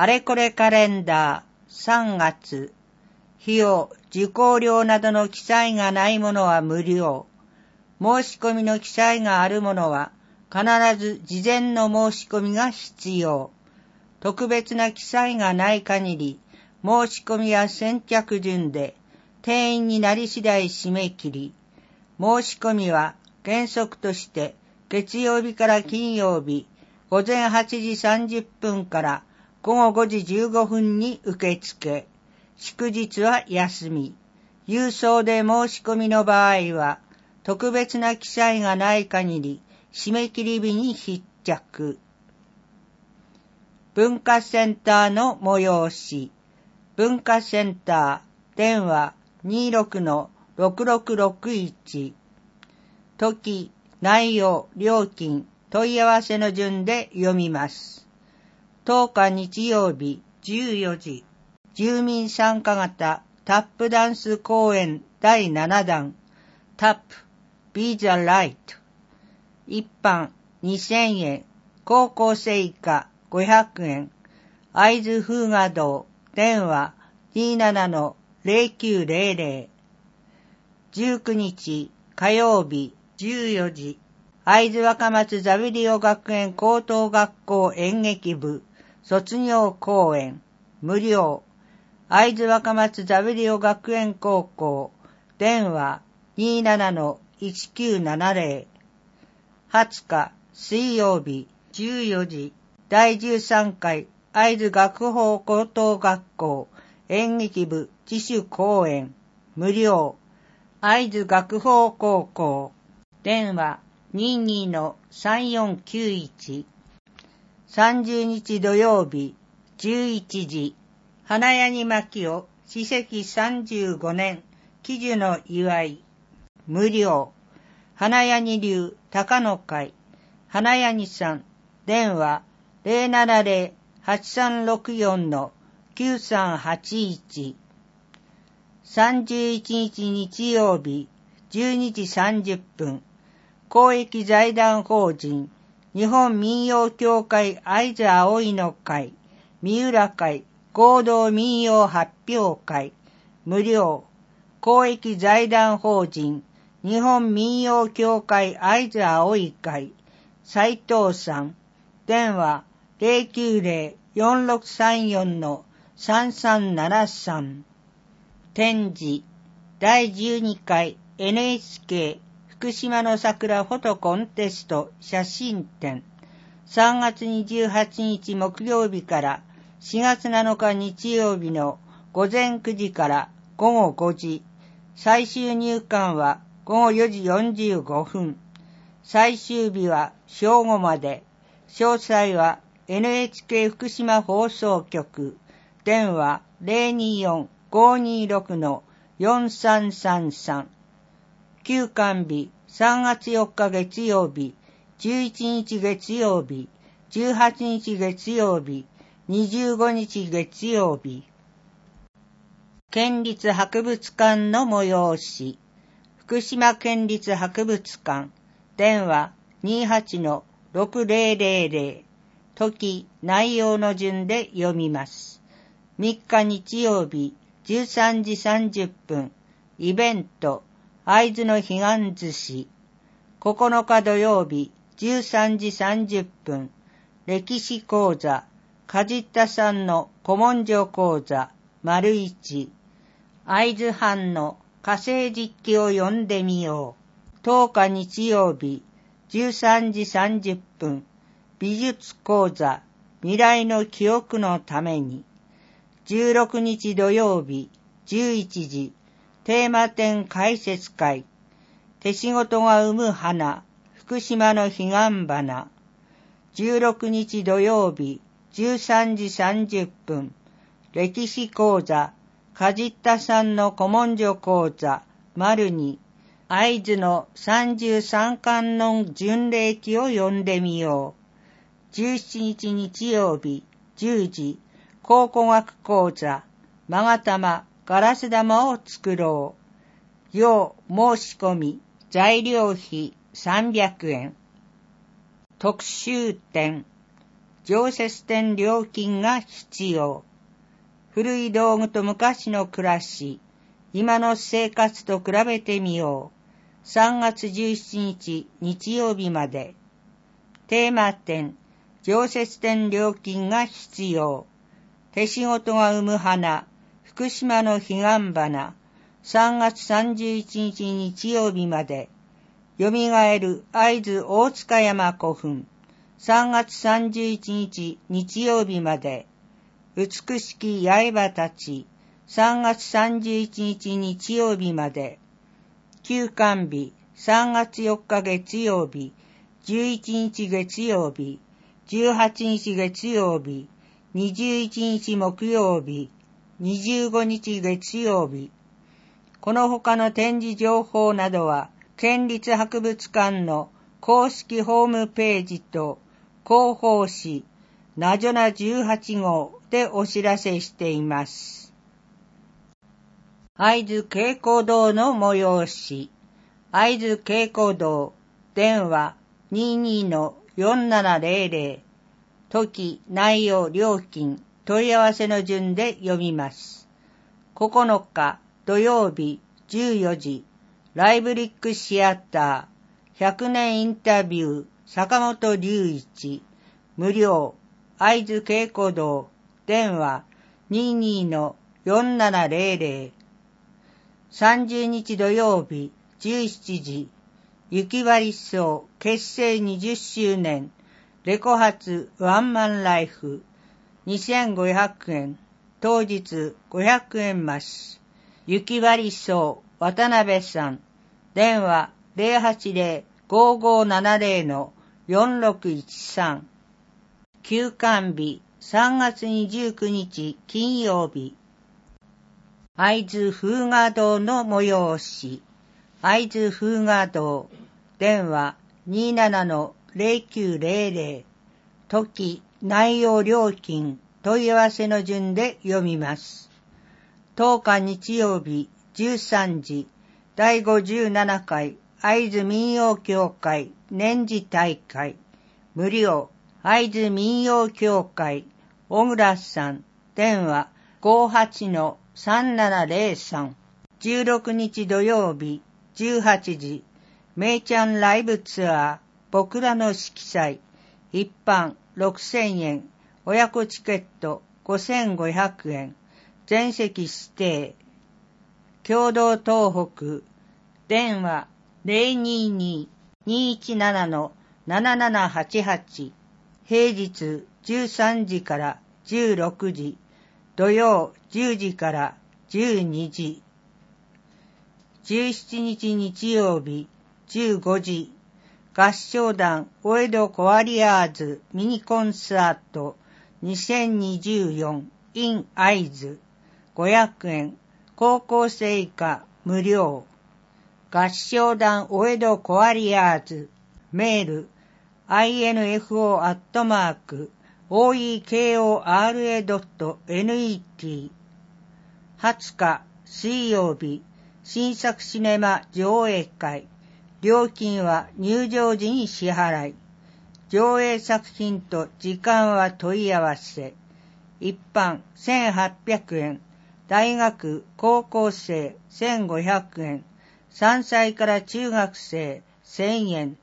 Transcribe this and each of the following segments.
あれこれカレンダー3月、費用、受講料などの記載がないものは無料。申し込みの記載があるものは必ず事前の申し込みが必要。特別な記載がない限り、申し込みや先着順で定員になり次第締め切り、申し込みは原則として月曜日から金曜日午前8時30分から午後5時15分に受付、祝日は休み、郵送で申し込みの場合は特別な記載がない限り締め切り日に必着。文化センターの催し。文化センター、電話26-6661。時、内容、料金、問い合わせの順で読みます。10日日曜日14時、住民参加型タップダンス公演第7弾、タップ、Be the Light。一般2000円、高校生以下500円、会津風雅堂、電話27-0900。19日火曜日14時、会津若松ザビリオ学園高等学校演劇部。卒業公演無料。会津若松ザビリオ学園高校電話27-1970。20日水曜日14時第13回会津学法高等学校演劇部自主公演無料会津学法高校電話22-3491 30日土曜日11時花屋に巻きを史跡35年記事の祝い。無料。花屋に流高野会。花屋にさん電話。070-8364-9381 31日日曜日12時30分公益財団法人日本民謡協会会津葵の会三浦会合同民謡発表会無料。公益財団法人日本民謡協会会津葵会斉藤さん。電話090-4634-3373展示第12回 NHK 福島の桜フォトコンテスト写真展。3月28日木曜日から4月7日日曜日の午前9時から午後5時。最終入館は午後4時45分。最終日は正午まで。詳細は NHK 福島放送局。電話024-526-4333休館日3月4日月曜日11日月曜日18日月曜日25日月曜日。県立博物館の催し福島県立博物館。電話28-6000時、内容の順で読みます。3日日曜日、13時30分、イベント、会津の彼岸寿司。9日土曜日、13時30分、歴史講座、かじったさんの古文書講座、丸一。会津藩の火星実記を読んでみよう。10日日曜日、13時30分、美術講座未来の記憶のために16日土曜日11時テーマ展解説会。手仕事が生む花。福島の彼岸花。16日土曜日。13時30分。歴史講座。かじったさんの古文書講座。丸に合図の33巻の巡礼記を読んでみよう。17日日曜日。10時。考古学講座。勾玉ガラス玉を作ろう。要申し込み材料費300円。特集展常設店料金が必要。古い道具と昔の暮らし、今の生活と比べてみよう。3月17日日曜日まで。テーマ店、常設店料金が必要。手仕事が生む花、福島の彼岸花、3月31日日曜日まで。蘇る会津大塚山古墳、3月31日日曜日まで。美しき刃たち、3月31日日曜日まで。休館日、3月4日月曜日、11日月曜日、18日月曜日、21日木曜日、25日月曜日。この他の展示情報などは、県立博物館の公式ホームページと広報誌、ナジョナ18号でお知らせしています。会津稽古堂の催し、会津稽古堂、電話22-4700、時、内容、料金、問い合わせの順で読みます。9日土曜日14時、ライブリックシアター、100年インタビュー、坂本隆一、無料、会津稽古堂、電話22-4700、30日土曜日17時、雪割り荘結成20周年、レコ発ワンマンライフ、2500円、当日500円増し、雪割荘渡辺さん、電話080-5570-4613、休館日3月29日金曜日、会津風雅堂の催し、会津風雅堂、電話27-0900、時、内容料金、問い合わせの順で読みます。10日日曜日13時、第57回会津民謡協会年次大会、無料、会津民謡協会、小倉さん、電話58-3703、16日土曜日、18時、めいちゃんライブツアー、僕らの色彩、一般6000円、親子チケット5500円、全席指定、共同東北、電話022-217-7788平日13時から16時、土曜10時から12時、17日日曜日15時、合唱団お江戸コアリアーズミニコンサート2024 in 会津500円高校生以下無料。合唱団お江戸コアリアーズメール info.oekora.net 20日水曜日新作シネマ上映会。料金は入場時に支払い。上映作品と時間は問い合わせ。一般1800円。大学高校生1500円。3歳から中学生1000円。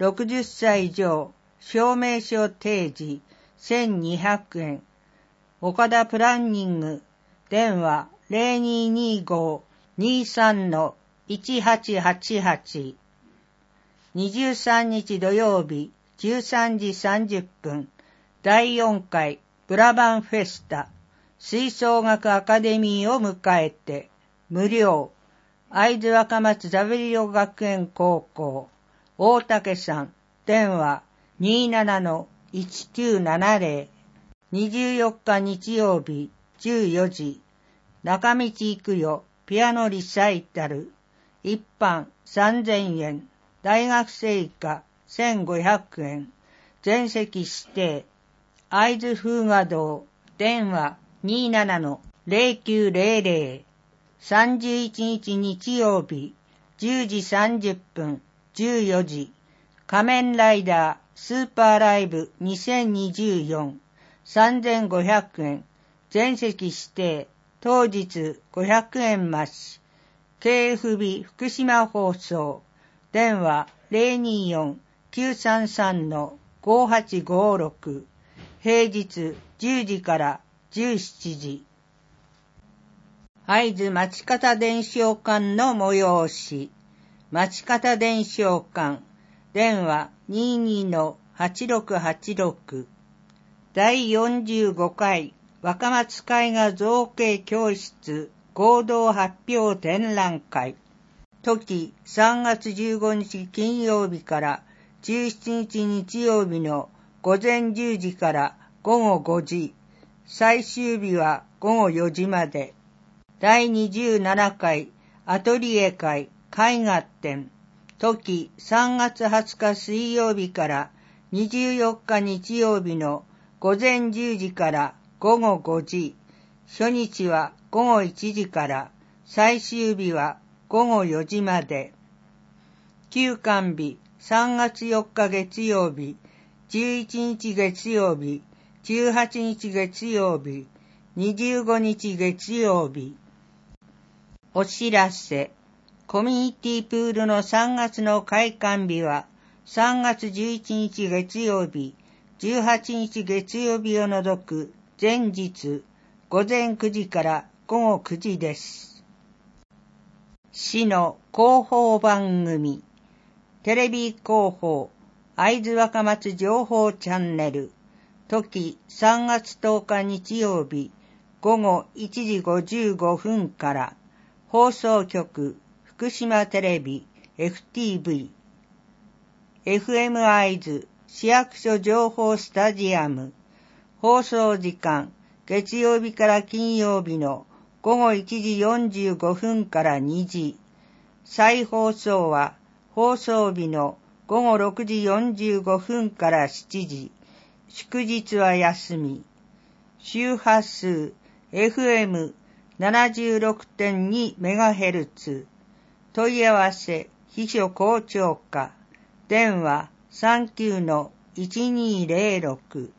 60歳以上、証明書提示、1200円。岡田プランニング、電話0225-23-1888。23日土曜日、13時30分、第4回ブラバンフェスタ、吹奏楽アカデミーを迎えて、無料、会津若松ザベリオ学園高校、大竹さん、電話27-1970、24日日曜日14時、中道行くよ、ピアノリサイタル、一般3000円、大学生以下1500円、全席指定、会津風雅堂、電話27-0900、31日日曜日10時30分、14時、仮面ライダースーパーライブ2024 3500円、全席指定、当日500円増し、KFB 福島放送、電話024-933-5856、平日10時から17時。会津町方伝承館の催し、町方伝承館、電話22-8686第45回。若松絵画造形教室合同発表展覧会。時3月15日金曜日から17日日曜日の午前10時から午後5時、最終日は午後4時まで。第27回アトリエ会絵画展時3月20日水曜日から24日日曜日の午前10時から午後5時、初日は午後1時から最終日は午後4時まで。休館日3月4日月曜日、11日月曜日、18日月曜日、25日月曜日。お知らせ。コミュニティプールの3月の開館日は3月11日月曜日、18日月曜日を除く前日午前9時から午後9時です。市の広報番組、テレビ広報、会津若松情報チャンネル、時3月10日日曜日午後1時55分から放送局福島テレビ FTV FM 会津市役所情報スタジアム放送時間月曜日から金曜日の午後1時45分から2時。再放送は放送日の午後6時45分から7時。祝日は休み。周波数 FM76.2MHz 問い合わせ秘書校長課。電話39-1206